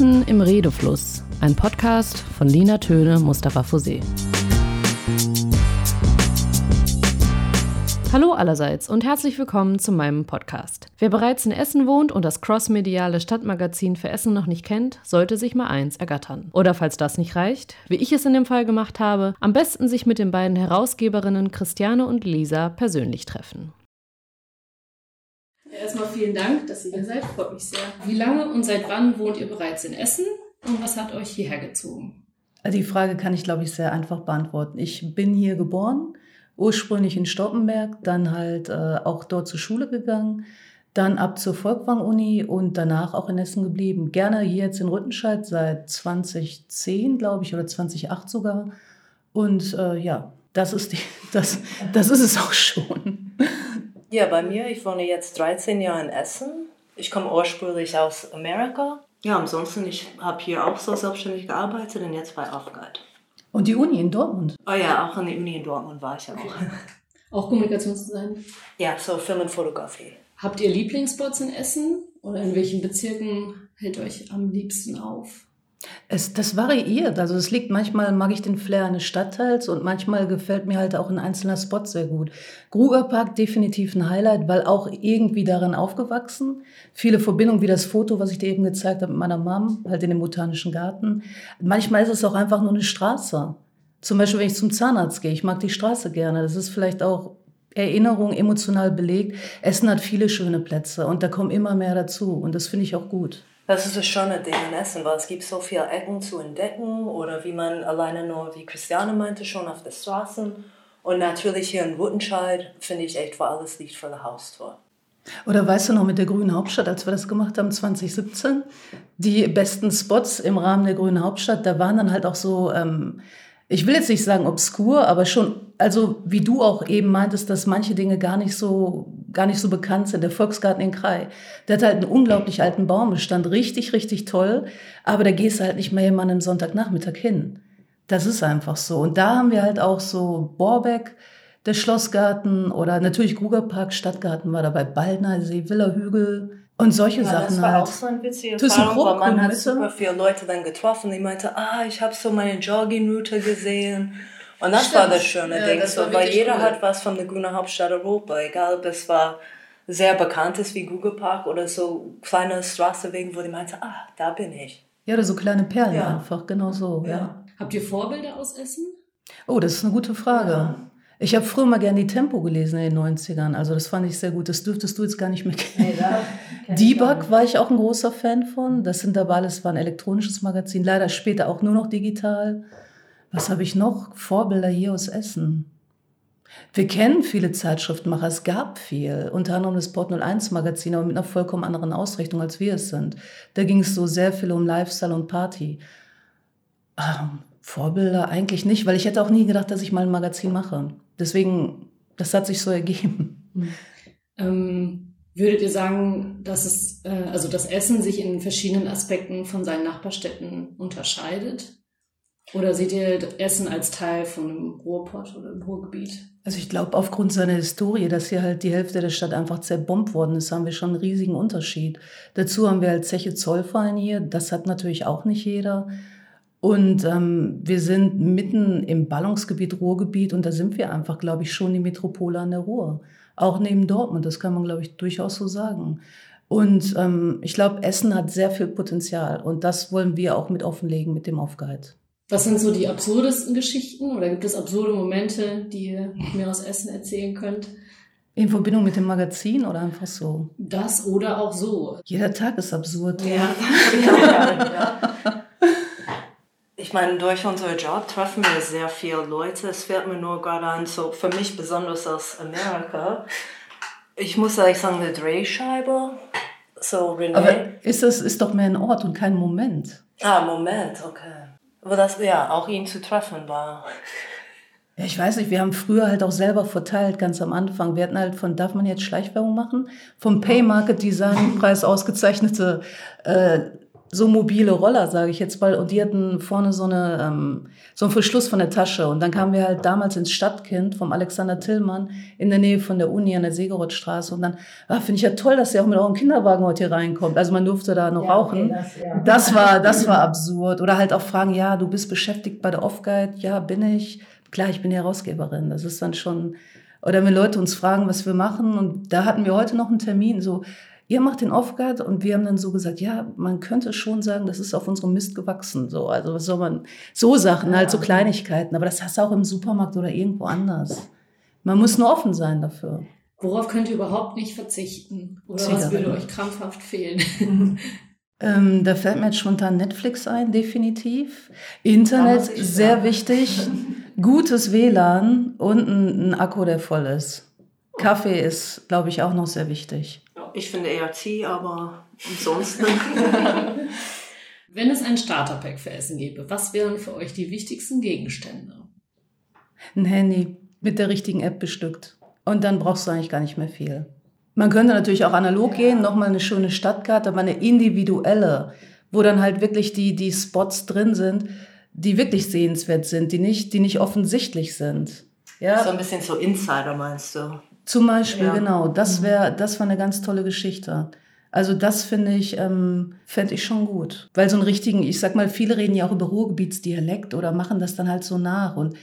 Essen im Redefluss, ein Podcast von Lina Töne, Mustafa Fosé. Hallo allerseits und herzlich willkommen zu meinem Podcast. Wer bereits in Essen wohnt und das crossmediale Stadtmagazin für Essen noch nicht kennt, sollte sich mal eins ergattern. Oder falls das nicht reicht, wie ich es in dem Fall gemacht habe, am besten sich mit den beiden Herausgeberinnen Christiane und Lisa persönlich treffen. Erstmal vielen Dank, dass ihr hier seid, freut mich sehr. Wie lange und seit wann wohnt ihr bereits in Essen und was hat euch hierher gezogen? Die Frage kann ich, glaube ich, sehr einfach beantworten. Ich bin hier geboren ursprünglich in Stoppenberg, dann halt äh, auch dort zur Schule gegangen, dann ab zur Volkwang-Uni und danach auch in Essen geblieben. Gerne hier jetzt in Rüttenscheid seit 2010, glaube ich, oder 2008 sogar. Und äh, ja, das ist, die, das, das ist es auch schon. Ja, bei mir, ich wohne jetzt 13 Jahre in Essen. Ich komme ursprünglich aus Amerika. Ja, ansonsten, ich habe hier auch so selbstständig gearbeitet und jetzt bei Aufguide. Und die Uni in Dortmund? Oh ja, auch an der Uni in Dortmund war ich auch. Auch Kommunikationsdesign? Ja, so Film und Fotografie. Habt ihr Lieblingsspots in Essen? Oder in welchen Bezirken hält euch am liebsten auf? Es, das variiert. Also es liegt manchmal, mag ich den Flair eines Stadtteils und manchmal gefällt mir halt auch ein einzelner Spot sehr gut. Grugerpark definitiv ein Highlight, weil auch irgendwie darin aufgewachsen. Viele Verbindungen, wie das Foto, was ich dir eben gezeigt habe mit meiner Mom, halt in dem Botanischen Garten. Manchmal ist es auch einfach nur eine Straße. Zum Beispiel, wenn ich zum Zahnarzt gehe, ich mag die Straße gerne. Das ist vielleicht auch Erinnerung emotional belegt. Essen hat viele schöne Plätze und da kommen immer mehr dazu und das finde ich auch gut. Das ist das schöne Ding in Essen, weil es gibt so viele Ecken zu entdecken oder wie man alleine nur, wie Christiane meinte, schon auf den Straßen. Und natürlich hier in Wuttenscheid finde ich echt, wo alles liegt vor der Haustür. Oder weißt du noch mit der Grünen Hauptstadt, als wir das gemacht haben, 2017, die besten Spots im Rahmen der Grünen Hauptstadt, da waren dann halt auch so ähm, ich will jetzt nicht sagen obskur, aber schon, also wie du auch eben meintest, dass manche Dinge gar nicht so, gar nicht so bekannt sind. Der Volksgarten in Krai, der hat halt einen unglaublich alten Baumbestand, richtig, richtig toll, aber da gehst du halt nicht mehr jemanden Sonntagnachmittag hin. Das ist einfach so. Und da haben wir halt auch so Borbeck, der Schlossgarten oder natürlich Grugerpark, Stadtgarten war dabei, Baldner See, Villa Hügel, und solche ja, Sachen das war halt. auch so ein witzige Erfahrung, weil man hat super viele Leute dann getroffen, die meinte, ah, ich habe so meine Jogging-Route gesehen. Und das Stimmt. war das schöne ja, Ding, das so, weil jeder cool. hat was von der grünen Hauptstadt Europa, egal ob es war sehr bekanntes wie Google Park oder so kleine Straßenwegen, wo die meinte, ah, da bin ich. Ja, oder so kleine Perlen ja. einfach, genau so, ja. ja. Habt ihr Vorbilder aus Essen? Oh, das ist eine gute Frage. Ich habe früher mal gerne die Tempo gelesen in den 90ern. Also das fand ich sehr gut. Das dürftest du jetzt gar nicht mehr kennen. Nee, Debug war ich auch ein großer Fan von. Das sind aber alles, war ein elektronisches Magazin. Leider später auch nur noch digital. Was habe ich noch? Vorbilder hier aus Essen. Wir kennen viele Zeitschriftenmacher. Es gab viel. Unter anderem das Port 01 Magazin, aber mit einer vollkommen anderen Ausrichtung, als wir es sind. Da ging es so sehr viel um Lifestyle und Party. Ähm, Vorbilder eigentlich nicht, weil ich hätte auch nie gedacht, dass ich mal ein Magazin mache. Deswegen, das hat sich so ergeben. Mhm. Ähm, würdet ihr sagen, dass es, äh, also das Essen sich in verschiedenen Aspekten von seinen Nachbarstädten unterscheidet? Oder seht ihr Essen als Teil von einem Ruhrpott oder einem Ruhrgebiet? Also ich glaube, aufgrund seiner Historie, dass hier halt die Hälfte der Stadt einfach zerbombt worden ist, haben wir schon einen riesigen Unterschied. Dazu haben wir halt Zeche Zollverein hier. Das hat natürlich auch nicht jeder. Und ähm, wir sind mitten im Ballungsgebiet, Ruhrgebiet und da sind wir einfach, glaube ich, schon die Metropole an der Ruhr. Auch neben Dortmund, das kann man, glaube ich, durchaus so sagen. Und ähm, ich glaube, Essen hat sehr viel Potenzial und das wollen wir auch mit offenlegen mit dem Aufguide. Was sind so die absurdesten Geschichten oder gibt es absurde Momente, die ihr mir aus Essen erzählen könnt? In Verbindung mit dem Magazin oder einfach so? Das oder auch so. Jeder Tag ist absurd. Ja, ja, ja. Ich meine, durch unseren Job treffen wir sehr viele Leute. Es fällt mir nur gerade an, so für mich besonders aus Amerika. Ich muss eigentlich sagen, eine Drehscheibe. So René. Aber ist das ist doch mehr ein Ort und kein Moment. Ah, Moment, okay. Aber das, ja, auch ihn zu treffen war. Ja, ich weiß nicht, wir haben früher halt auch selber verteilt, ganz am Anfang. Wir hatten halt von, darf man jetzt Schleichwerbung machen? Vom Pay Market Design Preis ausgezeichnete äh, so mobile Roller, sage ich jetzt mal, und die hatten vorne so eine ähm, so einen Verschluss von der Tasche. Und dann kamen wir halt damals ins Stadtkind vom Alexander Tillmann in der Nähe von der Uni an der Segerothstraße. Und dann ah, finde ich ja toll, dass ihr auch mit eurem Kinderwagen heute hier reinkommt. Also man durfte da noch ja, rauchen. Okay, das, ja. das war das war absurd. Oder halt auch fragen, ja, du bist beschäftigt bei der Off-Guide. Ja, bin ich. Klar, ich bin die Herausgeberin. Das ist dann schon oder wenn Leute uns fragen, was wir machen. Und da hatten wir heute noch einen Termin, so, ihr macht den Off-Guard und wir haben dann so gesagt, ja, man könnte schon sagen, das ist auf unserem Mist gewachsen. So, also was soll man, so Sachen, ja. halt so Kleinigkeiten, aber das hast du auch im Supermarkt oder irgendwo anders. Man muss nur offen sein dafür. Worauf könnt ihr überhaupt nicht verzichten? Oder Zigarette. was würde euch krampfhaft fehlen? ähm, da fällt mir jetzt spontan Netflix ein, definitiv. Internet, sehr wichtig. Gutes WLAN und ein, ein Akku, der voll ist. Kaffee ist, glaube ich, auch noch sehr wichtig. Ich finde eher Tee, aber ansonsten. Wenn es ein Starterpack für Essen gäbe, was wären für euch die wichtigsten Gegenstände? Ein Handy mit der richtigen App bestückt. Und dann brauchst du eigentlich gar nicht mehr viel. Man könnte natürlich auch analog gehen, nochmal eine schöne Stadtkarte, aber eine individuelle, wo dann halt wirklich die, die Spots drin sind, die wirklich sehenswert sind, die nicht, die nicht offensichtlich sind. Ja? So ein bisschen so Insider meinst du? Zum Beispiel, ja. genau. Das mhm. wäre, das war eine ganz tolle Geschichte. Also das finde ich, ähm, fände ich schon gut. Weil so einen richtigen, ich sag mal, viele reden ja auch über Ruhrgebietsdialekt oder machen das dann halt so nach. Und,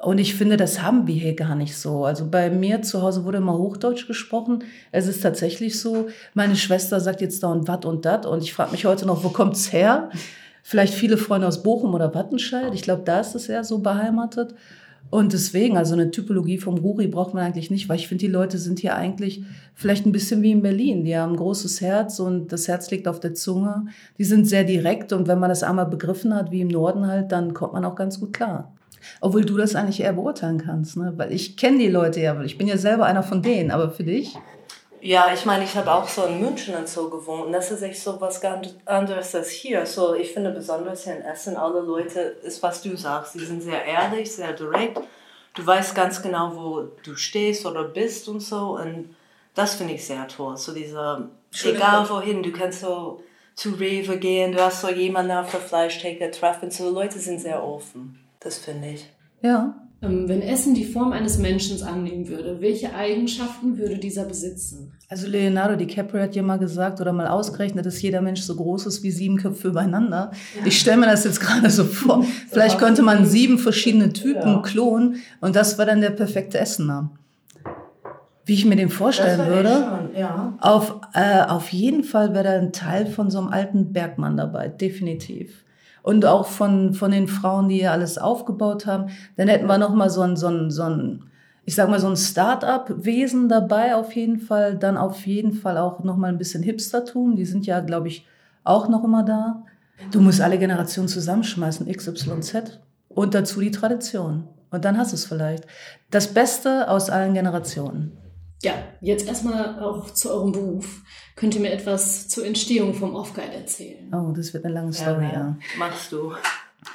und ich finde, das haben wir hier gar nicht so. Also bei mir zu Hause wurde immer Hochdeutsch gesprochen. Es ist tatsächlich so, meine Schwester sagt jetzt da und wat und dat. Und ich frage mich heute noch, wo kommt's her? Vielleicht viele Freunde aus Bochum oder Wattenscheid. Ich glaube, da ist es eher so beheimatet. Und deswegen, also eine Typologie vom Ruri braucht man eigentlich nicht, weil ich finde, die Leute sind hier eigentlich vielleicht ein bisschen wie in Berlin. Die haben ein großes Herz und das Herz liegt auf der Zunge. Die sind sehr direkt und wenn man das einmal begriffen hat, wie im Norden halt, dann kommt man auch ganz gut klar. Obwohl du das eigentlich eher beurteilen kannst, ne? weil ich kenne die Leute ja, ich bin ja selber einer von denen, aber für dich? Ja, ich meine, ich habe auch so in München und so gewohnt und das ist echt so was ganz anderes als hier. So, ich finde besonders hier in Essen, alle Leute, ist was du sagst, die sind sehr ehrlich, sehr direkt. Du weißt ganz genau, wo du stehst oder bist und so und das finde ich sehr toll. So dieser, egal wohin, du kannst so zu Rewe gehen, du hast so jemanden auf der Fleischtheke treffen, so Leute sind sehr offen. Das finde ich. Ja, wenn Essen die Form eines Menschen annehmen würde, welche Eigenschaften würde dieser besitzen? Also Leonardo DiCaprio hat ja mal gesagt oder mal ausgerechnet, dass jeder Mensch so groß ist wie sieben Köpfe übereinander. Ja. Ich stelle mir das jetzt gerade so vor. Vielleicht könnte man sieben verschiedene Typen ja. klonen und das war dann der perfekte Essener. Wie ich mir den vorstellen würde, schon, ja. auf, äh, auf jeden Fall wäre da ein Teil von so einem alten Bergmann dabei, definitiv und auch von, von den Frauen, die hier alles aufgebaut haben. Dann hätten wir noch mal so ein, so ein, so ein ich sag mal, so ein Start-up-Wesen dabei auf jeden Fall. Dann auf jeden Fall auch noch mal ein bisschen Hipstertum. Die sind ja, glaube ich, auch noch immer da. Du musst alle Generationen zusammenschmeißen, XYZ. Und dazu die Tradition. Und dann hast du es vielleicht. Das Beste aus allen Generationen. Ja, jetzt erstmal auch zu eurem Beruf. Könnt ihr mir etwas zur Entstehung vom Off-Guide erzählen? Oh, das wird eine lange Story, ja. ja. Machst du.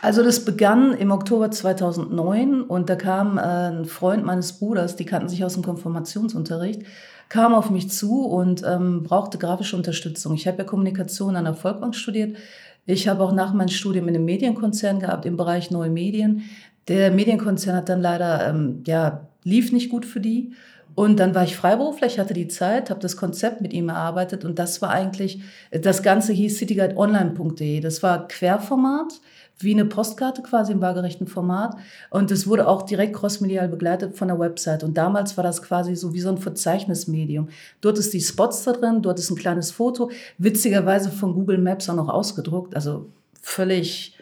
Also das begann im Oktober 2009 und da kam äh, ein Freund meines Bruders, die kannten sich aus dem Konfirmationsunterricht, kam auf mich zu und ähm, brauchte grafische Unterstützung. Ich habe ja Kommunikation an der Volkbank studiert. Ich habe auch nach meinem Studium in einem Medienkonzern gehabt im Bereich neue Medien. Der Medienkonzern hat dann leider, ähm, ja, lief nicht gut für die. Und dann war ich Freiberufler, ich hatte die Zeit, habe das Konzept mit ihm erarbeitet und das war eigentlich, das Ganze hieß cityguideonline.de. Das war Querformat, wie eine Postkarte quasi im waagerechten Format. Und es wurde auch direkt crossmedial begleitet von der Website. Und damals war das quasi so wie so ein Verzeichnismedium. Dort ist die Spots da drin, dort ist ein kleines Foto, witzigerweise von Google Maps auch noch ausgedruckt, also völlig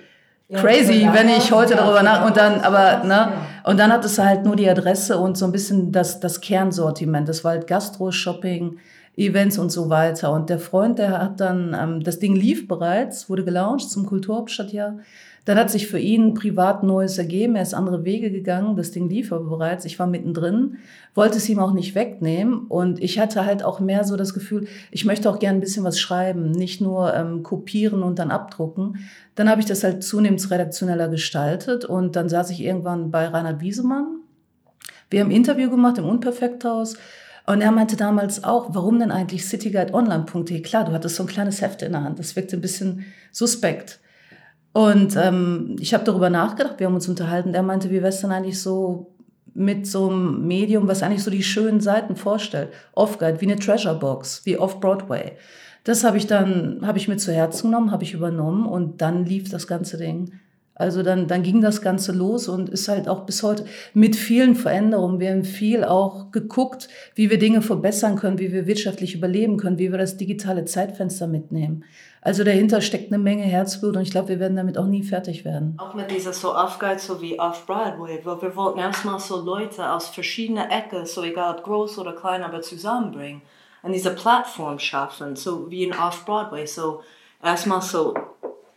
crazy, wenn ich heute darüber nach und dann, aber ne, und dann hat es halt nur die Adresse und so ein bisschen das das Kernsortiment. Das war halt Gastro, Shopping, Events und so weiter. Und der Freund, der hat dann, ähm, das Ding lief bereits, wurde gelauncht zum Kulturhauptstadtjahr. Dann hat sich für ihn privat Neues ergeben. Er ist andere Wege gegangen. Das Ding lief aber bereits. Ich war mittendrin, wollte es ihm auch nicht wegnehmen. Und ich hatte halt auch mehr so das Gefühl, ich möchte auch gerne ein bisschen was schreiben, nicht nur ähm, kopieren und dann abdrucken. Dann habe ich das halt zunehmend redaktioneller gestaltet. Und dann saß ich irgendwann bei Reinhard Wiesemann. Wir haben ein Interview gemacht im Unperfekthaus. Und er meinte damals auch, warum denn eigentlich cityguideonline.de? Klar, du hattest so ein kleines Heft in der Hand. Das wirkte ein bisschen suspekt. Und ähm, ich habe darüber nachgedacht, wir haben uns unterhalten. Er meinte, wie wäre es denn eigentlich so mit so einem Medium, was eigentlich so die schönen Seiten vorstellt? Off-Guide, wie eine Treasure Box, wie Off-Broadway. Das habe ich dann, habe ich mir zu Herzen genommen, habe ich übernommen und dann lief das ganze Ding. Also dann, dann ging das Ganze los und ist halt auch bis heute mit vielen Veränderungen. Wir haben viel auch geguckt, wie wir Dinge verbessern können, wie wir wirtschaftlich überleben können, wie wir das digitale Zeitfenster mitnehmen. Also dahinter steckt eine Menge Herzblut und ich glaube, wir werden damit auch nie fertig werden. Auch mit dieser so Off-Guide, so wie Off-Broadway, weil wir wollten erstmal so Leute aus verschiedenen Ecken, so egal ob groß oder klein, aber zusammenbringen und diese Plattform schaffen, so wie in Off-Broadway, so erstmal so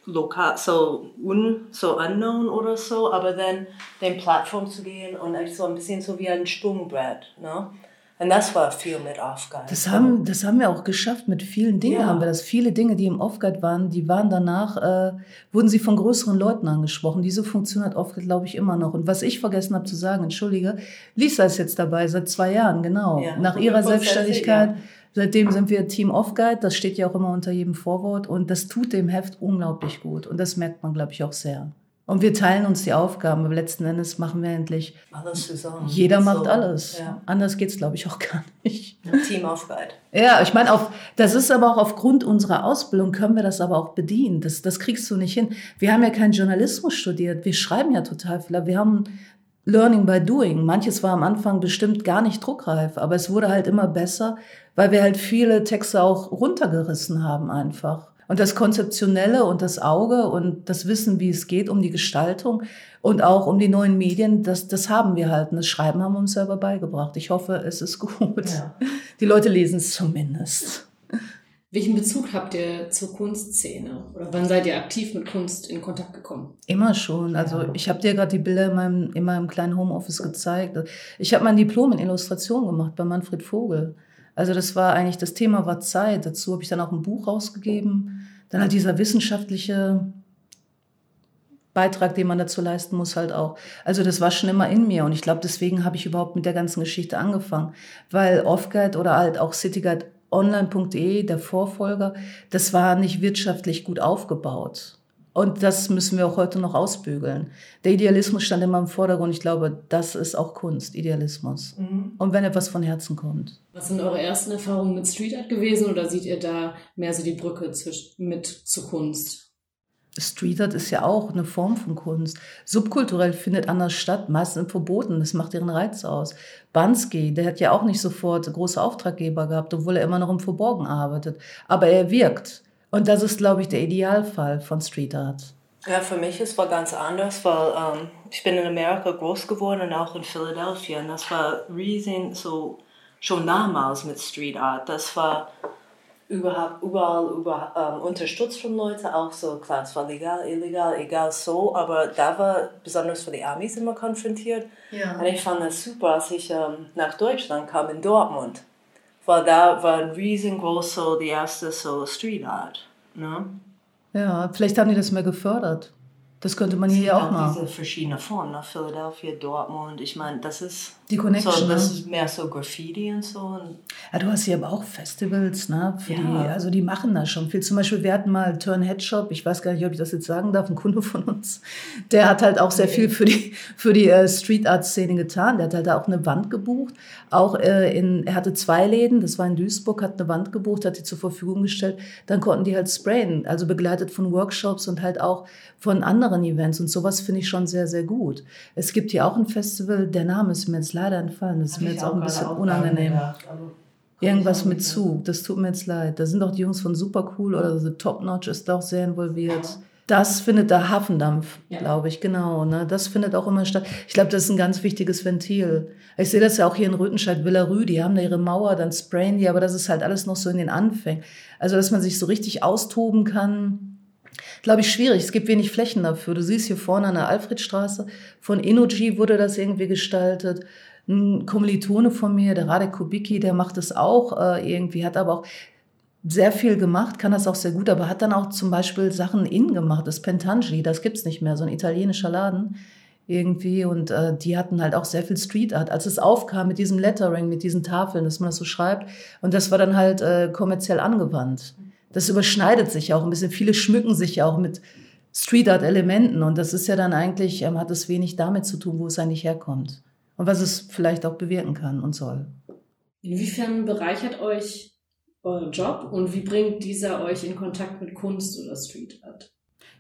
lokal, so un, so unknown oder so, aber dann den Plattform zu gehen und so ein bisschen so wie ein Sprungbrett, ne? Und das war viel mit Off-Guide. Das haben, das haben wir auch geschafft. Mit vielen Dingen ja. haben wir das. Viele Dinge, die im Off-Guide waren, die waren danach, äh, wurden sie von größeren Leuten angesprochen. Diese Funktion hat Off-Guide, glaube ich, immer noch. Und was ich vergessen habe zu sagen, entschuldige, Lisa ist jetzt dabei, seit zwei Jahren, genau. Ja, Nach ihrer Selbstständigkeit. Ja. Seitdem sind wir Team Off-Guide. Das steht ja auch immer unter jedem Vorwort. Und das tut dem Heft unglaublich gut. Und das merkt man, glaube ich, auch sehr. Und wir teilen uns die Aufgaben, aber letzten Endes machen wir endlich alles zusammen. Jeder macht so, alles. Ja. Anders geht's, glaube ich, auch gar nicht. Teamaufgabe. Ja, ich meine, das ist aber auch aufgrund unserer Ausbildung können wir das aber auch bedienen. Das, das kriegst du nicht hin. Wir haben ja keinen Journalismus studiert. Wir schreiben ja total viel. Wir haben Learning by Doing. Manches war am Anfang bestimmt gar nicht druckreif, aber es wurde halt immer besser, weil wir halt viele Texte auch runtergerissen haben einfach. Und das Konzeptionelle und das Auge und das Wissen, wie es geht, um die Gestaltung und auch um die neuen Medien, das, das haben wir halt. Und das Schreiben haben wir uns selber beigebracht. Ich hoffe, es ist gut. Ja. Die Leute lesen es zumindest. Welchen Bezug habt ihr zur Kunstszene? Oder wann seid ihr aktiv mit Kunst in Kontakt gekommen? Immer schon. Also ich habe dir gerade die Bilder in meinem, in meinem kleinen Homeoffice gezeigt. Ich habe mein Diplom in Illustration gemacht bei Manfred Vogel. Also das war eigentlich, das Thema war Zeit. Dazu habe ich dann auch ein Buch rausgegeben. Dann halt dieser wissenschaftliche Beitrag, den man dazu leisten muss, halt auch. Also das war schon immer in mir und ich glaube, deswegen habe ich überhaupt mit der ganzen Geschichte angefangen, weil Offguide oder halt auch Cityguide online.de, der Vorfolger, das war nicht wirtschaftlich gut aufgebaut. Und das müssen wir auch heute noch ausbügeln. Der Idealismus stand immer im Vordergrund. Ich glaube, das ist auch Kunst, Idealismus. Mhm. Und wenn etwas von Herzen kommt. Was sind eure ersten Erfahrungen mit Street Art gewesen oder seht ihr da mehr so die Brücke mit zur Kunst? Street Art ist ja auch eine Form von Kunst. Subkulturell findet anders statt, meistens verboten. Das macht ihren Reiz aus. Bansky, der hat ja auch nicht sofort große Auftraggeber gehabt, obwohl er immer noch im Verborgen arbeitet. Aber er wirkt. Und das ist, glaube ich, der Idealfall von Street Art. Ja, für mich ist es ganz anders, weil ähm, ich bin in Amerika groß geworden und auch in Philadelphia. Und das war riesig, so schon damals mit Street Art. Das war überhaupt überall über, ähm, unterstützt von Leuten, auch so, klar, es war legal, illegal, egal so, aber da war besonders für die Amis immer konfrontiert. Ja. Und ich fand das super, als ich ähm, nach Deutschland kam, in Dortmund weil da war ein riesengroßer, die erste so Street Art. Ne? Ja, vielleicht haben die das mehr gefördert. Das könnte man hier ja auch machen. Diese verschiedenen Formen, nach Philadelphia, Dortmund. Ich meine, das ist die Connection. So, das ist mehr so Graffiti und so. Ja, du hast hier aber auch Festivals, ne? Ja. die, also die machen da schon viel. Zum Beispiel, wir hatten mal Turn Head Shop, ich weiß gar nicht, ob ich das jetzt sagen darf, ein Kunde von uns. Der hat halt auch sehr viel für die, für die äh, Street Art Szene getan. Der hat halt auch eine Wand gebucht. Auch äh, in, er hatte zwei Läden, das war in Duisburg, hat eine Wand gebucht, hat die zur Verfügung gestellt. Dann konnten die halt sprayen, also begleitet von Workshops und halt auch von anderen Events. Und sowas finde ich schon sehr, sehr gut. Es gibt hier auch ein Festival, der Name ist mir jetzt leider entfallen. Das ist mir jetzt auch ein bisschen unangenehm. Also, Irgendwas mit Zug, das tut mir jetzt leid. Da sind auch die Jungs von Super Cool oder The Top Notch ist auch sehr involviert. Das findet da Hafendampf, ja. glaube ich, genau. Ne? Das findet auch immer statt. Ich glaube, das ist ein ganz wichtiges Ventil. Ich sehe das ja auch hier in Rüttenscheid, Villarü, die haben da ihre Mauer, dann sprayen die, aber das ist halt alles noch so in den Anfängen. Also, dass man sich so richtig austoben kann, glaube ich, schwierig. Es gibt wenig Flächen dafür. Du siehst hier vorne an der Alfredstraße, von Energy wurde das irgendwie gestaltet. Ein Kommilitone von mir, der Radek Kubicki, der macht das auch äh, irgendwie, hat aber auch sehr viel gemacht, kann das auch sehr gut, aber hat dann auch zum Beispiel Sachen in gemacht. Das Pentangeli, das gibt's nicht mehr, so ein italienischer Laden irgendwie und äh, die hatten halt auch sehr viel Street Art. Als es aufkam mit diesem Lettering, mit diesen Tafeln, dass man das so schreibt und das war dann halt äh, kommerziell angewandt. Das überschneidet sich auch ein bisschen. Viele schmücken sich ja auch mit Street Art Elementen und das ist ja dann eigentlich, ähm, hat es wenig damit zu tun, wo es eigentlich herkommt und was es vielleicht auch bewirken kann und soll. Inwiefern bereichert euch euer Job und wie bringt dieser euch in Kontakt mit Kunst oder Street Art?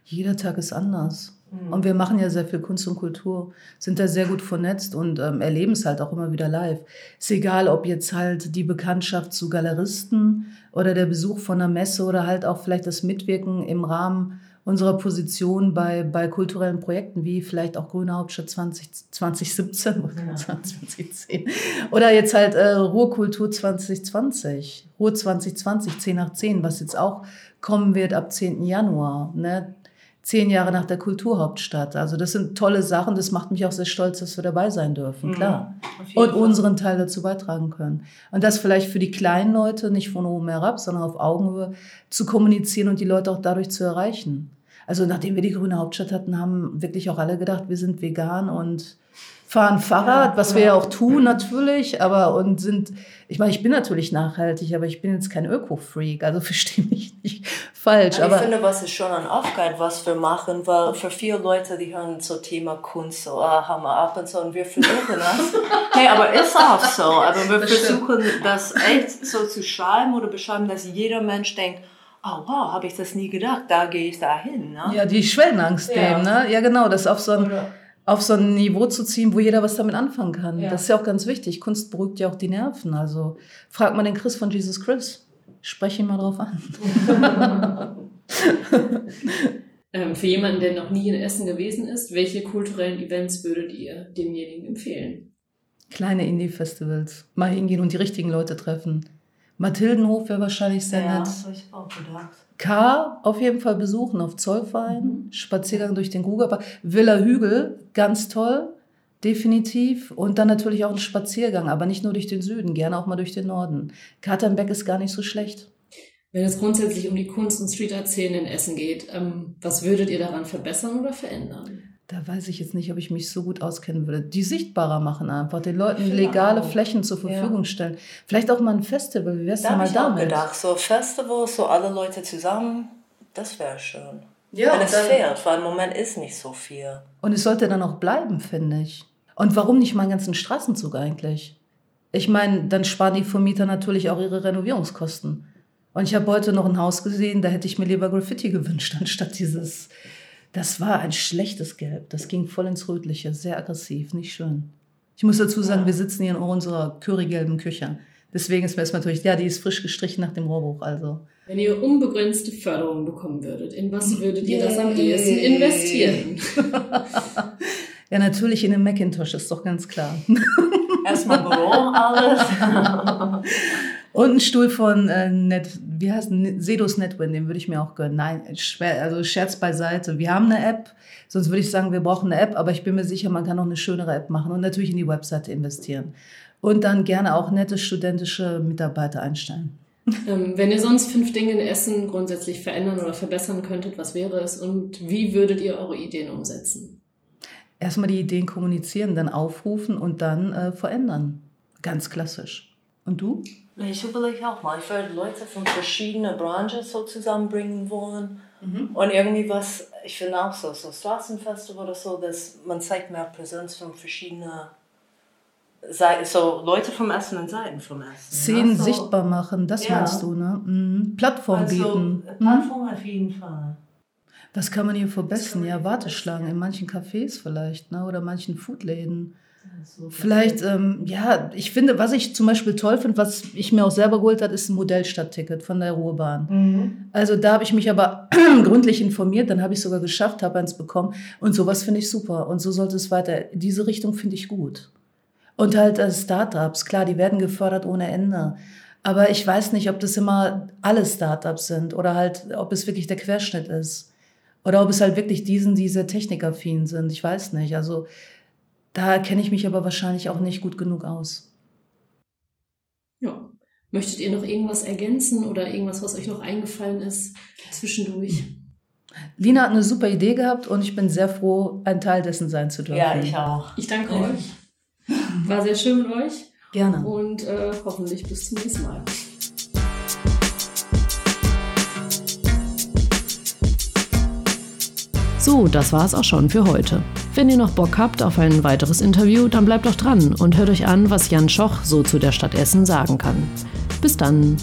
Jeder Tag ist anders. Mhm. Und wir machen ja sehr viel Kunst und Kultur, sind da sehr gut vernetzt und ähm, erleben es halt auch immer wieder live. Ist egal, ob jetzt halt die Bekanntschaft zu Galeristen oder der Besuch von einer Messe oder halt auch vielleicht das Mitwirken im Rahmen unserer Position bei, bei kulturellen Projekten wie vielleicht auch Grüne Hauptstadt 20, 2017 oder ja. 2010 oder jetzt halt äh, Ruhrkultur 2020, Ruhr 2020, 10 nach 10, was jetzt auch kommen wird ab 10. Januar. Ne? Zehn Jahre nach der Kulturhauptstadt. Also das sind tolle Sachen. Das macht mich auch sehr stolz, dass wir dabei sein dürfen, mhm. klar. Und Fall. unseren Teil dazu beitragen können. Und das vielleicht für die kleinen Leute nicht von oben herab, sondern auf Augenhöhe zu kommunizieren und die Leute auch dadurch zu erreichen. Also nachdem wir die grüne Hauptstadt hatten, haben wirklich auch alle gedacht, wir sind vegan und fahren Fahrrad, was wir ja auch tun natürlich, aber und sind, ich meine, ich bin natürlich nachhaltig, aber ich bin jetzt kein Öko-Freak, also verstehe mich nicht falsch. Aber ich finde, was ist schon an Aufgabe, was wir machen, weil für viele Leute, die hören so Thema Kunst, so, ah, haben wir ab und so, und wir versuchen das. hey, aber ist auch so, aber wir versuchen das echt so zu schreiben oder beschreiben, dass jeder Mensch denkt, oh wow, habe ich das nie gedacht, da gehe ich da hin. Ne? Ja, die Schwellenangst ja. ne? Ja, genau, das auf so ein... Oder auf so ein Niveau zu ziehen, wo jeder was damit anfangen kann. Ja. Das ist ja auch ganz wichtig. Kunst beruhigt ja auch die Nerven. Also frag mal den Chris von Jesus Chris. Sprech ihn mal drauf an. ähm, für jemanden, der noch nie in Essen gewesen ist, welche kulturellen Events würdet ihr demjenigen empfehlen? Kleine Indie-Festivals. Mal hingehen und die richtigen Leute treffen. Mathildenhof wäre wahrscheinlich sehr ja, nett. Ja, habe ich auch gedacht. K auf jeden Fall besuchen auf Zollverein, mhm. Spaziergang durch den Grugerpark, Villa Hügel, ganz toll, definitiv. Und dann natürlich auch ein Spaziergang, aber nicht nur durch den Süden, gerne auch mal durch den Norden. Katernbeck ist gar nicht so schlecht. Wenn es grundsätzlich um die Kunst- und Street-Art-Szene in Essen geht, ähm, was würdet ihr daran verbessern oder verändern? Da weiß ich jetzt nicht, ob ich mich so gut auskennen würde. Die sichtbarer machen einfach, den Leuten legale auch. Flächen zur Verfügung ja. stellen. Vielleicht auch mal ein Festival. Wie wär's da denn mal damit? Ich gedacht, so Festivals, so alle Leute zusammen, das wäre schön. Ja, Wenn es fährt, weil im Moment ist nicht so viel. Und es sollte dann auch bleiben, finde ich. Und warum nicht mal einen ganzen Straßenzug eigentlich? Ich meine, dann sparen die Vermieter natürlich auch ihre Renovierungskosten. Und ich habe heute noch ein Haus gesehen, da hätte ich mir lieber Graffiti gewünscht, anstatt dieses das war ein schlechtes Gelb. Das ging voll ins Rötliche, sehr aggressiv, nicht schön. Ich muss dazu sagen, wir sitzen hier in unserer currygelben Küche. Deswegen ist mir erstmal natürlich, ja, die ist frisch gestrichen nach dem Rohrbruch, also. Wenn ihr unbegrenzte Förderung bekommen würdet, in was würdet ihr das am ehesten investieren? ja, natürlich in den Macintosh, ist doch ganz klar. Erstmal Büro, alles. Und ein Stuhl von äh, Net, wie heißt Sedos Netwin, den würde ich mir auch gönnen. Nein, also Scherz beiseite. Wir haben eine App, sonst würde ich sagen, wir brauchen eine App, aber ich bin mir sicher, man kann noch eine schönere App machen und natürlich in die Webseite investieren. Und dann gerne auch nette studentische Mitarbeiter einstellen. Ähm, wenn ihr sonst fünf Dinge in Essen grundsätzlich verändern oder verbessern könntet, was wäre es und wie würdet ihr eure Ideen umsetzen? Erstmal die Ideen kommunizieren, dann aufrufen und dann äh, verändern. Ganz klassisch. Und du? Ich überlege auch mal, ich würde Leute von verschiedenen Branchen so zusammenbringen wollen. Mhm. Und irgendwie was, ich finde auch so, so Straßenfestival oder so, dass man zeigt mehr Präsenz von verschiedenen Seiten, so Leute vom Essen und Seiten vom Essen. Szenen ne? sichtbar machen, das ja. meinst du, ne? Mhm. Plattform also, bieten. Plattform mhm. auf jeden Fall. Was kann man hier verbessern? Ja, Warteschlangen in manchen Cafés vielleicht, ne? Oder manchen Foodläden. Vielleicht, ähm, ja, ich finde, was ich zum Beispiel toll finde, was ich mir auch selber geholt habe, ist ein Modellstadtticket von der Ruhrbahn. Mhm. Also da habe ich mich aber gründlich informiert, dann habe ich sogar geschafft, habe eins bekommen und sowas finde ich super und so sollte es weiter. Diese Richtung finde ich gut. Und halt äh, Startups, klar, die werden gefördert ohne Ende. Aber ich weiß nicht, ob das immer alle Startups sind oder halt, ob es wirklich der Querschnitt ist. Oder ob es halt wirklich diesen, diese technikaffin sind. Ich weiß nicht. Also da kenne ich mich aber wahrscheinlich auch nicht gut genug aus. Ja. Möchtet ihr noch irgendwas ergänzen oder irgendwas, was euch noch eingefallen ist zwischendurch? Lina hat eine super Idee gehabt und ich bin sehr froh, ein Teil dessen sein zu dürfen. Ja, ich auch. Ich danke ja. euch. War sehr schön mit euch. Gerne. Und äh, hoffentlich bis zum nächsten Mal. So, das war's auch schon für heute. Wenn ihr noch Bock habt auf ein weiteres Interview, dann bleibt doch dran und hört euch an, was Jan Schoch so zu der Stadt Essen sagen kann. Bis dann!